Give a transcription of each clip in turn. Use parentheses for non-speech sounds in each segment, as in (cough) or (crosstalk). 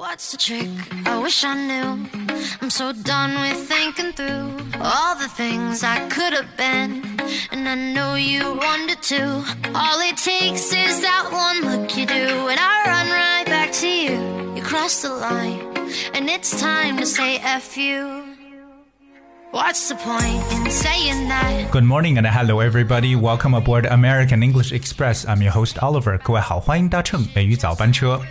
What's the trick? I wish I knew. I'm so done with thinking through all the things I could have been. And I know you wanted to. All it takes is that one look you do, and I run right back to you. You cross the line, and it's time to say F you. What's the point in saying that? Good morning and hello everybody. Welcome aboard American English Express. I'm your host Oliver. 各位好，欢迎搭乘美语早班车。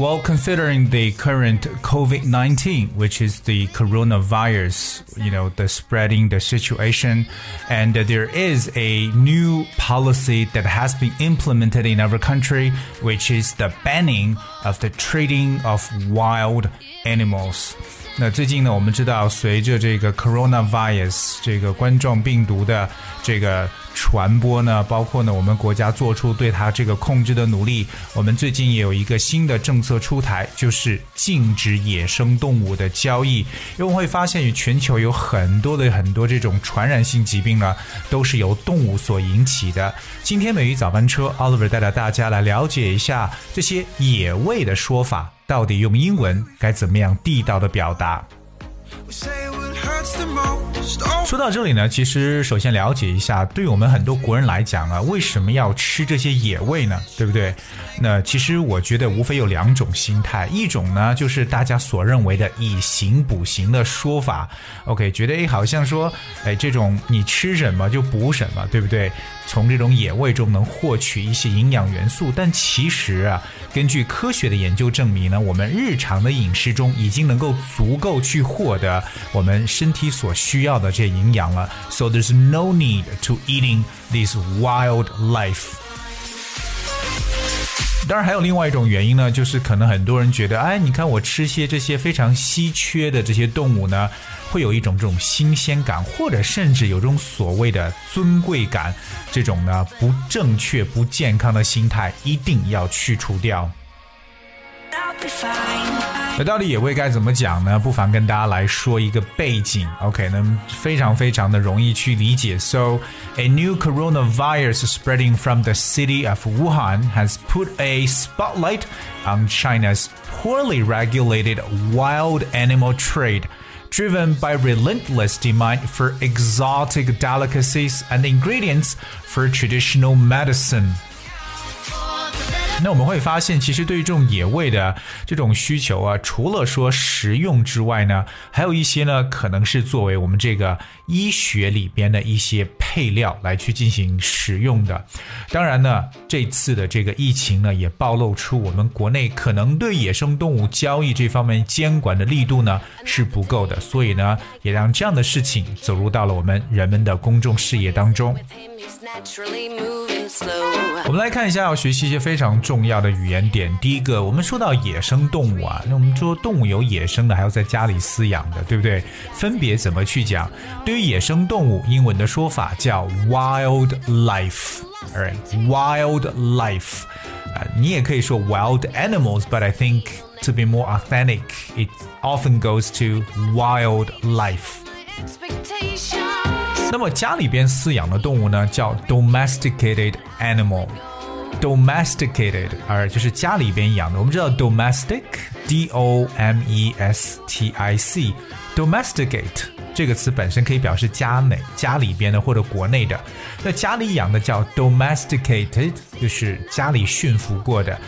Well, considering the current COVID 19, which is the coronavirus, you know, the spreading the situation, and there is a new policy that has been implemented in our country, which is the banning of the trading of wild animals. 那最近呢，我们知道，随着这个 coronavirus 这个冠状病毒的这个 传播呢，包括呢我们国家做出对它这个控制的努力，我们最近也有一个新的政策出台，就是禁止野生动物的交易。因为会发现，与全球有很多的很多这种传染性疾病呢，都是由动物所引起的。今天美语早班车，Oliver 带着大家来了解一下这些野味的说法。到底用英文该怎么样地道的表达？说到这里呢，其实首先了解一下，对我们很多国人来讲啊，为什么要吃这些野味呢？对不对？那其实我觉得无非有两种心态，一种呢就是大家所认为的以形补形的说法，OK，觉得诶好像说，哎这种你吃什么就补什么，对不对？从这种野味中能获取一些营养元素，但其实啊，根据科学的研究证明呢，我们日常的饮食中已经能够足够去获得我们身体所需要的这些营养了。So there's no need to eating this wildlife. 当然，还有另外一种原因呢，就是可能很多人觉得，哎，你看我吃些这些非常稀缺的这些动物呢，会有一种这种新鲜感，或者甚至有这种所谓的尊贵感，这种呢不正确、不健康的心态，一定要去除掉。I'll be fine. 那到底野味该怎么讲呢？不妨跟大家来说一个背景。OK，那非常非常的容易去理解。So a new coronavirus spreading from the city of Wuhan has put a spotlight on China's poorly regulated wild animal trade. Driven by relentless demand for exotic delicacies and ingredients for traditional medicine. 那我们会发现，其实对于这种野味的这种需求啊，除了说食用之外呢，还有一些呢，可能是作为我们这个医学里边的一些配料来去进行使用的。当然呢，这次的这个疫情呢，也暴露出我们国内可能对野生动物交易这方面监管的力度呢是不够的，所以呢，也让这样的事情走入到了我们人们的公众视野当中。我们来看一下，要学习一些非常重要的语言点。第一个，我们说到野生动物啊，那我们说动物有野生的，还有在家里饲养的，对不对？分别怎么去讲？对于野生动物，英文的说法叫 wildlife，alright，wildlife。啊，你也可以说 wild animals，but I think to be more authentic, it often goes to wildlife。那么家里边饲养的动物呢，叫 domesticated animal。domesticated，而就是家里边养的。我们知道 domestic，d o m e s t i c，domesticate 这个词本身可以表示家内、家里边的或者国内的。那家里养的叫 domesticated，就是家里驯服过的。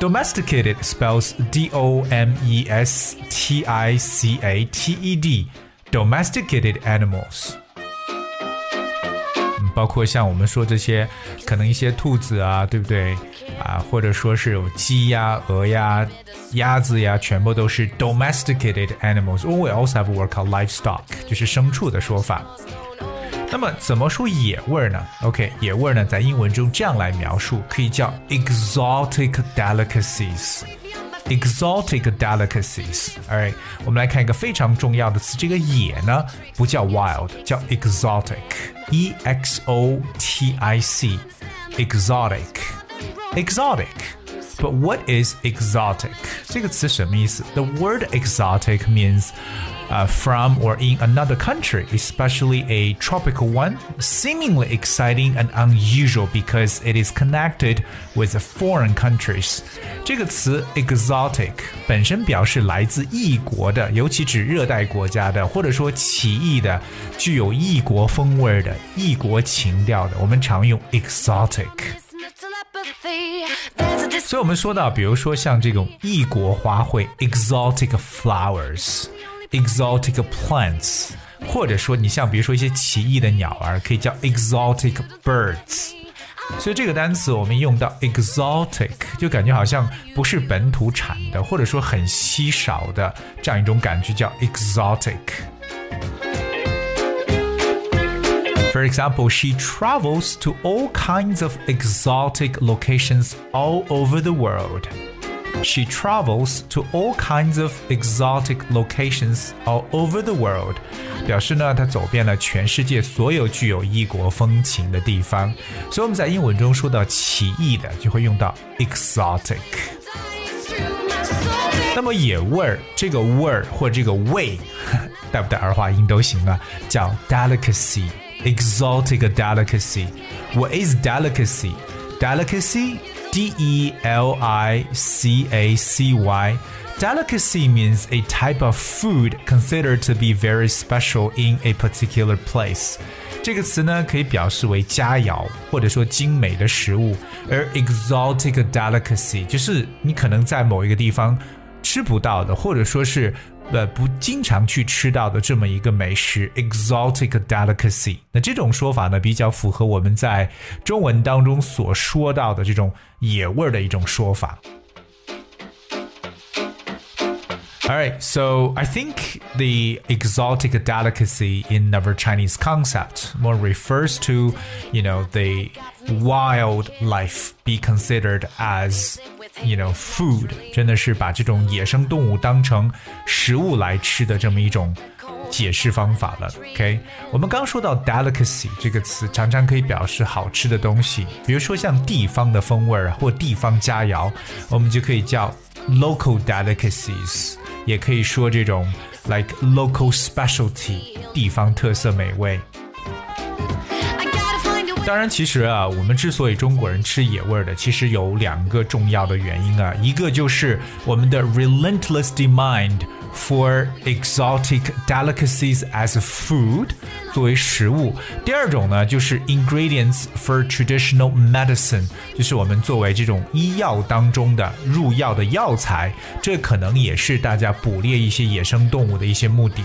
domesticated spells d o m e s t i c a t e d，domesticated animals。 包括像我们说这些，可能一些兔子啊，对不对啊？或者说是有鸡呀、鹅呀、鸭子呀，全部都是 domesticated animals。Or we also have a word called livestock，就是牲畜的说法。那么怎么说野味儿呢？OK，野味儿呢，在英文中这样来描述，可以叫 exotic delicacies。exotic delicacies。Alright，我们来看一个非常重要的词，这个野呢不叫 wild，叫 exotic，e x o t i c，exotic，exotic。But what is exotic？这个词什么意思？The word exotic means uh, from or in another country, especially a tropical one, seemingly exciting and unusual because it is connected with foreign countries. 这个词 exotic 本身表示来自异国的，尤其指热带国家的，或者说奇异的、具有异国风味的、异国情调的，我们常用 exotic。 telepathy. There's a 所以我们说到，比如说像这种异国花卉 （exotic flowers）、 exotic plants，或者说你像比如说一些奇异的鸟儿，可以叫 exotic birds。所以这个单词我们用到 exotic，就感觉好像不是本土产的，或者说很稀少的这样一种感觉，叫 exotic。For example, she travels to all kinds of exotic locations all over the world. She travels to all kinds of exotic locations all over the world. 表示呢，她走遍了全世界所有具有异国风情的地方。所以我们在英文中说到奇异的，就会用到 exotic。 through my soul. 那么野味儿，这个味儿或这个味，带不带儿化音都行啊，叫 (laughs) delicacy。Exotic delicacy. What is delicacy? Delicacy, D E L I C A C Y. Delicacy means a type of food considered to be very special in a particular place. 这个词呢，可以表示为佳肴或者说精美的食物，而 exotic delicacy 就是你可能在某一个地方吃不到的，或者说是 呃不经常去吃到的这么一个美食，exotic delicacy。那这种说法呢，比较符合我们在中文当中所说到的这种野味儿的一种说法。All right, so I think the exotic delicacy in our Chinese concept more refers to, you know, the wildlife be considered as, you know, food，真的是把这种野生动物当成食物来吃的这么一种解释方法了。OK，我们刚说到 delicacy 这个词，常常可以表示好吃的东西，比如说像地方的风味儿或地方佳肴，我们就可以叫 local delicacies。也可以说这种 like local specialty 地方特色美味。当然，其实啊，我们之所以中国人吃野味的，其实有两个重要的原因啊，一个就是我们的 relentless demand for exotic delicacies as food 作为食物，第二种呢就是 ingredients for traditional medicine，就是我们作为这种医药当中的入药的药材，这可能也是大家捕猎一些野生动物的一些目的。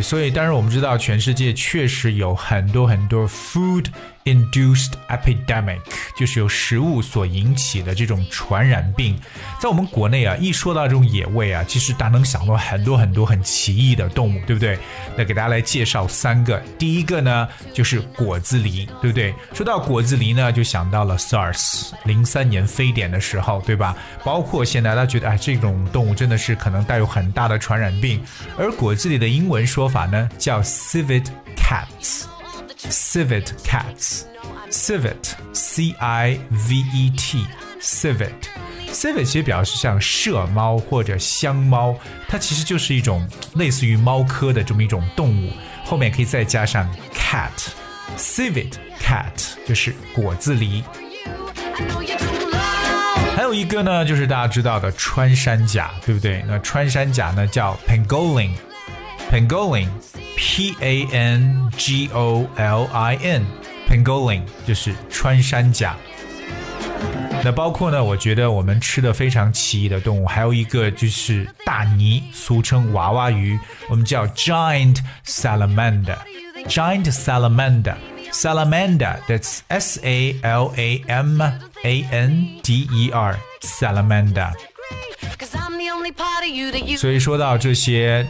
所以当然我们知道，全世界确实有很多很多 food induced epidemic，就是由食物所引起的这种传染病。在我们国内啊，一说到这种野味啊，其实大家能想到很多很多很奇异的动物，对不对？那给大家来介绍三个。第一个呢，就是果子狸，对不对？说到果子狸呢，就想到了 SARS 零三年非典的时候，对吧？包括现在大家觉得，哎，这种动物真的是可能带有很大的传染病。而果子狸的英文说法呢，叫 civet cats。Civet cats。civet c i v e t civet civet 其实表示像麝猫或者香猫，它其实就是一种类似于猫科的这么一种动物，后面可以再加上 cat。civet cat 就是果子狸。还有一个呢，就是大家知道的穿山甲，对不对？那穿山甲呢叫 pangolin, pangolin pangolin，pangolin，p a n g o l i n，pangolin 就是穿山甲。那包括呢，我觉得我们吃的非常奇异的动物，还有一个就是大鲵，俗称娃娃鱼，我们叫 giant salamander，giant salamander。Salamander, that's S A L A M A N D E R, salamander. Cause I'm the only part of you that you 所以说到这些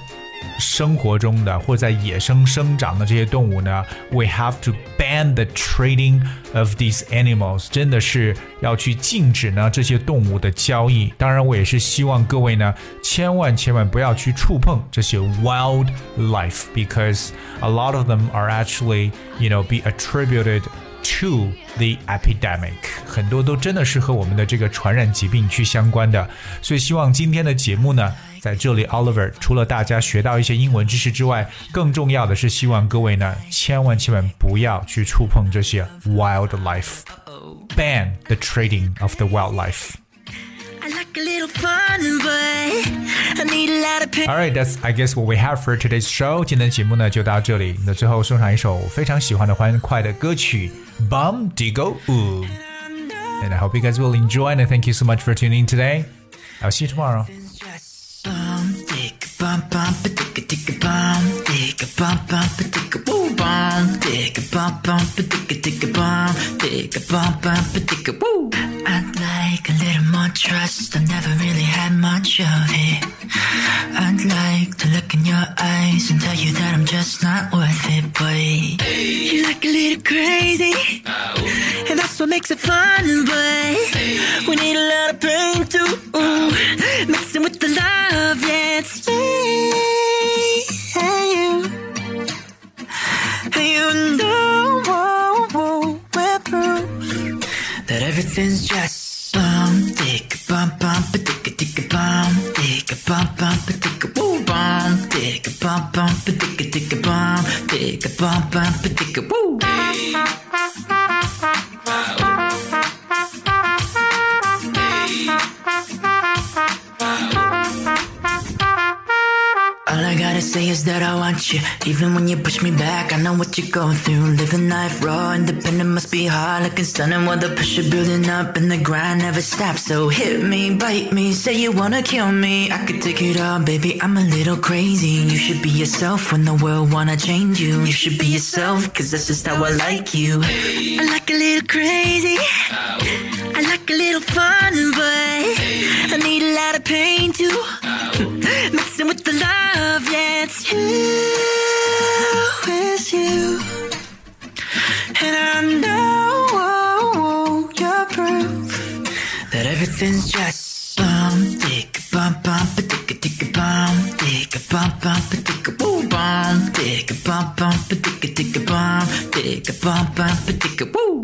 生活中的或在野生生长的这些动物呢，we have to ban the trading of these animals，真的是要去禁止呢这些动物的交易。当然，我也是希望各位呢，千万千万不要去触碰这些 wildlife，because a lot of them are actually you know be attributed to the epidemic，很多都真的是和我们的这个传染疾病去相关的。所以希望今天的节目呢，在这里，Oliver 除了大家学到一些英文知识之外，更重要的是希望各位呢，千万千万不要去触碰这些 wildlife，ban the trading of the wildlife。I like a little fun, but I need a lot of pain. Alright, that's I guess what we have for today's show. 今天的节目呢就到这里。那最后送上一首非常喜欢的欢快的歌曲《Bum Diggo Ooh》，and I hope you guys will enjoy. And thank you so much for tuning in today. I'll see you tomorrow. Bum, dick, bum, bum, ba, dick, a dick, a bum, dick, a bum, bum, bum, dick, a bum, bum, ba, dick, a dick, a bum, dick, a bum, bum, ba, a woo. I'd like a little more trust. I've never really had much of it. I'd like to look in your eyes and tell you that I'm just not worth it, but you like a little crazy, and that's what makes it fun. But we need a lot of pain too, mixing with the love. Yeah, it's me everything's just bum dick bum bum ba dick dick bum dick bum bum ba dick woo bum dick bum bum ba dick dick bum dick bum bum ba dick woo. Say is that I want you. Even when you push me back, I know what you're going through. Living life raw, independent must be hard. Looking stunning while the pressure building up and the grind never stops. So hit me, bite me, say you wanna kill me. I could take it all, baby. I'm a little crazy. You should be yourself when the world wanna change you. You should be yourself, cause that's just how I like you. I like a little crazy. I like a little fun, but I need a lot of pain too. (laughs) Mixing with the love, yeah, it's you, it's you. And I know you're proof that everything's just bum, dick, bum, bum, dick, a dick, bum, dick, bum, bum, dick, a woo, bum, dick, bum, bum, dick, a dick, bum, dick, bum, bum, dick, woo.